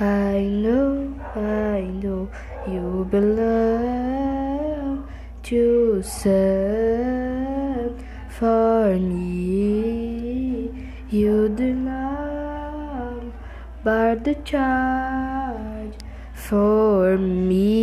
I know, I know you belong to some for me. You do not bar the charge for me.